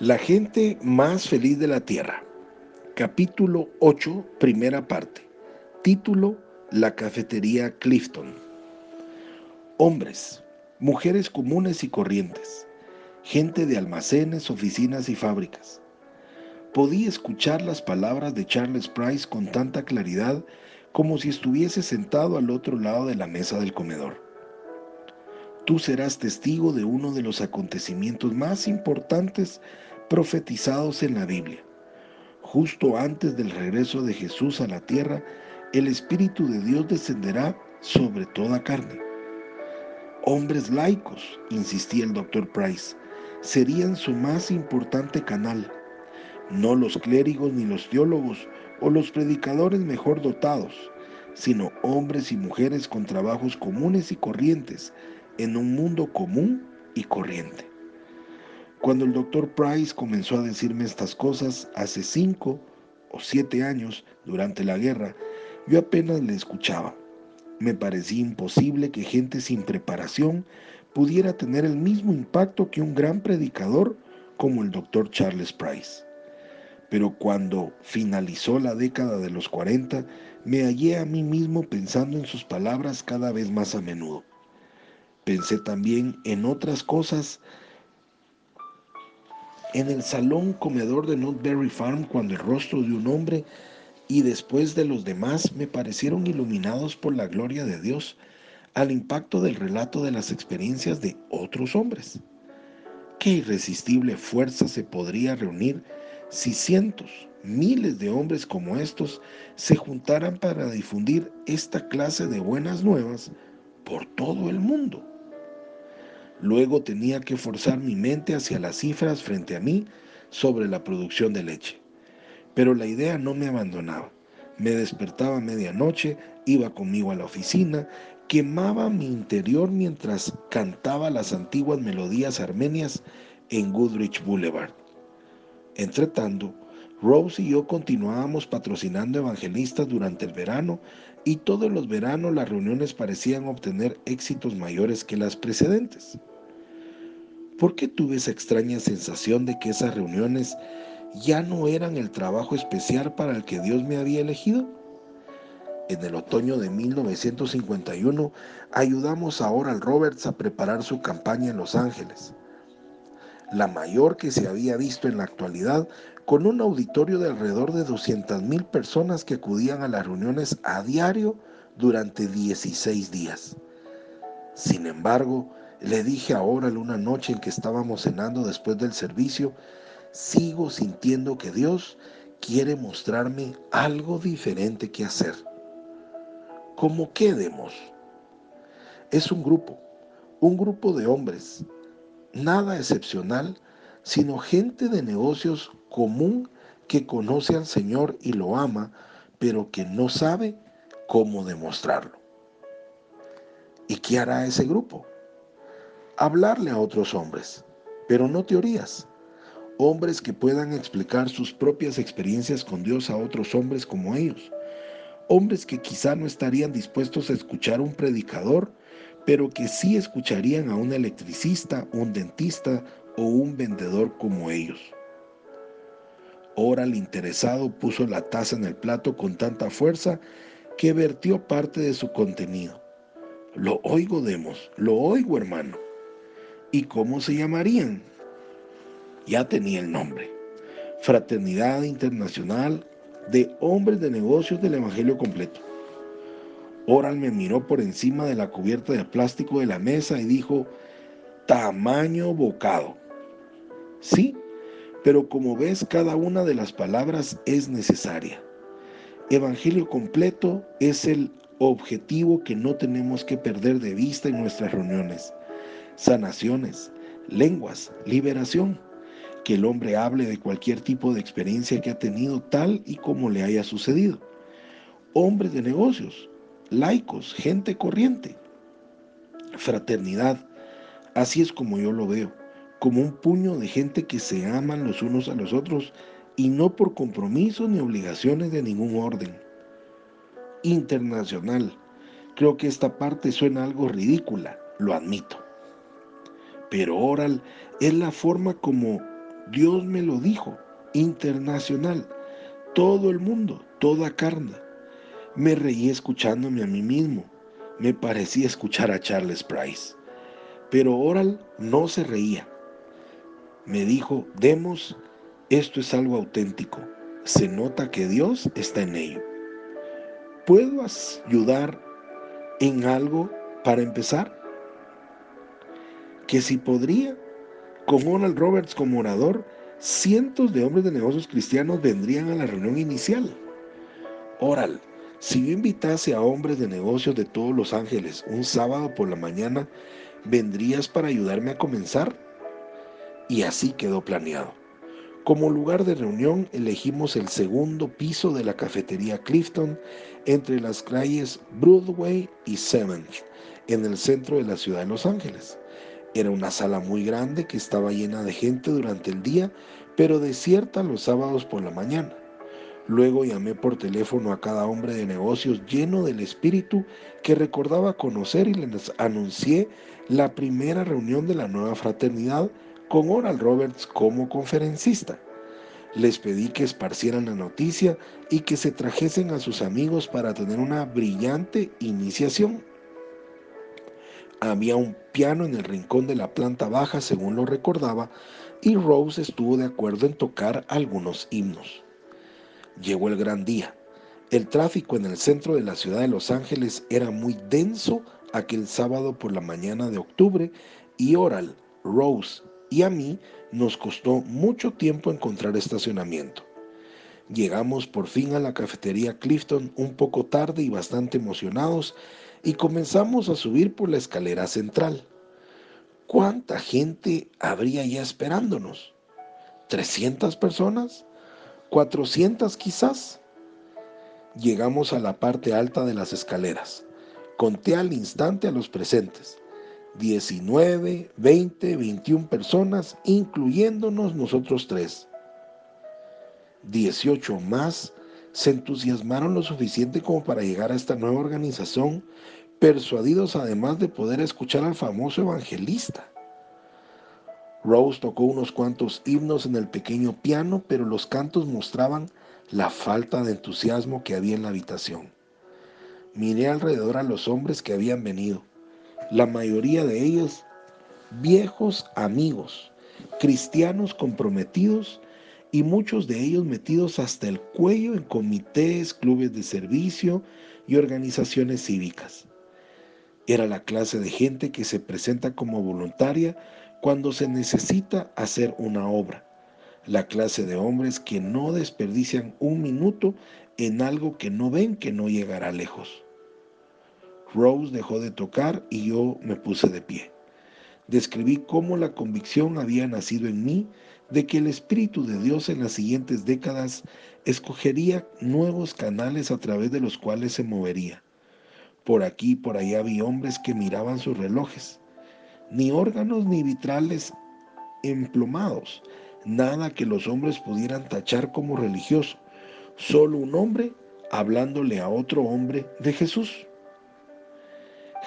La gente más feliz de la Tierra. Capítulo 8, primera parte. Título, La cafetería Clifton. Hombres, mujeres comunes y corrientes, gente de almacenes, oficinas y fábricas. Podía escuchar las palabras de Charles Price con tanta claridad como si estuviese sentado al otro lado de la mesa del comedor. Tú serás testigo de uno de los acontecimientos más importantes profetizados en la Biblia. Justo antes del regreso de Jesús a la tierra, el Espíritu de Dios descenderá sobre toda carne. Hombres laicos, insistía el doctor Price, serían su más importante canal, no los clérigos ni los teólogos o los predicadores mejor dotados, sino hombres y mujeres con trabajos comunes y corrientes en un mundo común y corriente. Cuando el doctor Price comenzó a decirme estas cosas hace cinco o siete años durante la guerra, yo apenas le escuchaba. Me parecía imposible que gente sin preparación pudiera tener el mismo impacto que un gran predicador como el doctor Charles Price. Pero cuando finalizó la década de los 40, me hallé a mí mismo pensando en sus palabras cada vez más a menudo. Pensé también en otras cosas en el salón comedor de Notberry Farm cuando el rostro de un hombre y después de los demás me parecieron iluminados por la gloria de Dios al impacto del relato de las experiencias de otros hombres. Qué irresistible fuerza se podría reunir si cientos, miles de hombres como estos se juntaran para difundir esta clase de buenas nuevas por todo el mundo. Luego tenía que forzar mi mente hacia las cifras frente a mí sobre la producción de leche. Pero la idea no me abandonaba. Me despertaba a medianoche, iba conmigo a la oficina, quemaba mi interior mientras cantaba las antiguas melodías armenias en Goodrich Boulevard. Entretanto, Rose y yo continuábamos patrocinando evangelistas durante el verano y todos los veranos las reuniones parecían obtener éxitos mayores que las precedentes. ¿Por qué tuve esa extraña sensación de que esas reuniones ya no eran el trabajo especial para el que Dios me había elegido? En el otoño de 1951 ayudamos a Oral Roberts a preparar su campaña en Los Ángeles, la mayor que se había visto en la actualidad con un auditorio de alrededor de 200.000 personas que acudían a las reuniones a diario durante 16 días. Sin embargo, le dije a Oral una noche en que estábamos cenando después del servicio, sigo sintiendo que Dios quiere mostrarme algo diferente que hacer. ¿Cómo quedemos? Es un grupo, un grupo de hombres, nada excepcional, sino gente de negocios común que conoce al Señor y lo ama, pero que no sabe cómo demostrarlo. ¿Y qué hará ese grupo? Hablarle a otros hombres, pero no teorías. Hombres que puedan explicar sus propias experiencias con Dios a otros hombres como ellos. Hombres que quizá no estarían dispuestos a escuchar a un predicador, pero que sí escucharían a un electricista, un dentista o un vendedor como ellos. Ahora el interesado puso la taza en el plato con tanta fuerza que vertió parte de su contenido. Lo oigo, Demos, lo oigo, hermano. ¿Y cómo se llamarían? Ya tenía el nombre. Fraternidad Internacional de Hombres de Negocios del Evangelio Completo. Oral me miró por encima de la cubierta de plástico de la mesa y dijo, tamaño bocado. Sí, pero como ves, cada una de las palabras es necesaria. Evangelio completo es el objetivo que no tenemos que perder de vista en nuestras reuniones. Sanaciones, lenguas, liberación. Que el hombre hable de cualquier tipo de experiencia que ha tenido tal y como le haya sucedido. Hombres de negocios, laicos, gente corriente. Fraternidad, así es como yo lo veo, como un puño de gente que se aman los unos a los otros y no por compromisos ni obligaciones de ningún orden. Internacional, creo que esta parte suena algo ridícula, lo admito. Pero oral es la forma como Dios me lo dijo, internacional, todo el mundo, toda carne. Me reí escuchándome a mí mismo. Me parecía escuchar a Charles Price. Pero Oral no se reía. Me dijo, Demos, esto es algo auténtico. Se nota que Dios está en ello. ¿Puedo ayudar en algo para empezar? Que si podría, con Oral Roberts como orador, cientos de hombres de negocios cristianos vendrían a la reunión inicial. Oral, si yo invitase a hombres de negocios de todos los ángeles un sábado por la mañana, ¿vendrías para ayudarme a comenzar? Y así quedó planeado. Como lugar de reunión elegimos el segundo piso de la cafetería Clifton entre las calles Broadway y Seventh, en el centro de la ciudad de Los Ángeles. Era una sala muy grande que estaba llena de gente durante el día, pero desierta los sábados por la mañana. Luego llamé por teléfono a cada hombre de negocios lleno del espíritu que recordaba conocer y les anuncié la primera reunión de la nueva fraternidad con Oral Roberts como conferencista. Les pedí que esparcieran la noticia y que se trajesen a sus amigos para tener una brillante iniciación. Había un piano en el rincón de la planta baja, según lo recordaba, y Rose estuvo de acuerdo en tocar algunos himnos. Llegó el gran día. El tráfico en el centro de la ciudad de Los Ángeles era muy denso aquel sábado por la mañana de octubre y Oral, Rose y a mí nos costó mucho tiempo encontrar estacionamiento. Llegamos por fin a la cafetería Clifton un poco tarde y bastante emocionados y comenzamos a subir por la escalera central. ¿Cuánta gente habría ya esperándonos? ¿300 personas? ¿400 quizás? Llegamos a la parte alta de las escaleras. Conté al instante a los presentes. 19, 20, 21 personas, incluyéndonos nosotros tres. 18 más se entusiasmaron lo suficiente como para llegar a esta nueva organización, persuadidos además de poder escuchar al famoso evangelista. Rose tocó unos cuantos himnos en el pequeño piano, pero los cantos mostraban la falta de entusiasmo que había en la habitación. Miré alrededor a los hombres que habían venido, la mayoría de ellos viejos amigos, cristianos comprometidos y muchos de ellos metidos hasta el cuello en comités, clubes de servicio y organizaciones cívicas. Era la clase de gente que se presenta como voluntaria cuando se necesita hacer una obra. La clase de hombres que no desperdician un minuto en algo que no ven que no llegará lejos. Rose dejó de tocar y yo me puse de pie. Describí cómo la convicción había nacido en mí de que el Espíritu de Dios en las siguientes décadas escogería nuevos canales a través de los cuales se movería. Por aquí y por allá vi hombres que miraban sus relojes. Ni órganos ni vitrales emplomados, nada que los hombres pudieran tachar como religioso, solo un hombre hablándole a otro hombre de Jesús.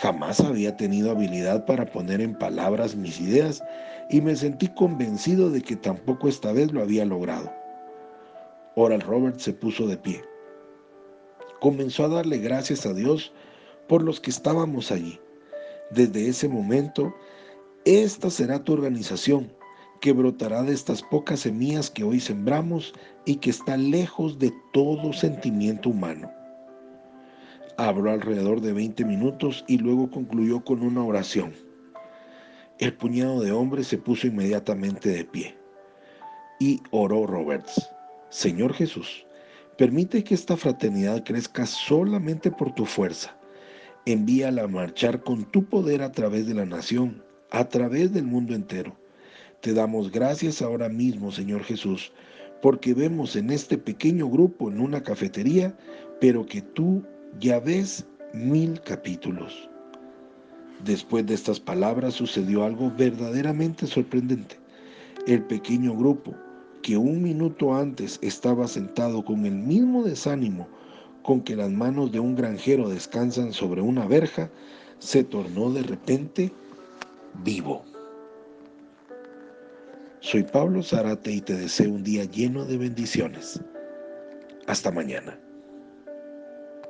Jamás había tenido habilidad para poner en palabras mis ideas y me sentí convencido de que tampoco esta vez lo había logrado. Oral Robert se puso de pie. Comenzó a darle gracias a Dios por los que estábamos allí. Desde ese momento, esta será tu organización, que brotará de estas pocas semillas que hoy sembramos y que está lejos de todo sentimiento humano. Habló alrededor de 20 minutos y luego concluyó con una oración. El puñado de hombres se puso inmediatamente de pie. Y oró Roberts. Señor Jesús, permite que esta fraternidad crezca solamente por tu fuerza. Envíala a marchar con tu poder a través de la nación, a través del mundo entero. Te damos gracias ahora mismo, Señor Jesús, porque vemos en este pequeño grupo en una cafetería, pero que tú ya ves mil capítulos. Después de estas palabras sucedió algo verdaderamente sorprendente. El pequeño grupo, que un minuto antes estaba sentado con el mismo desánimo con que las manos de un granjero descansan sobre una verja, se tornó de repente vivo. Soy Pablo Zarate y te deseo un día lleno de bendiciones. Hasta mañana.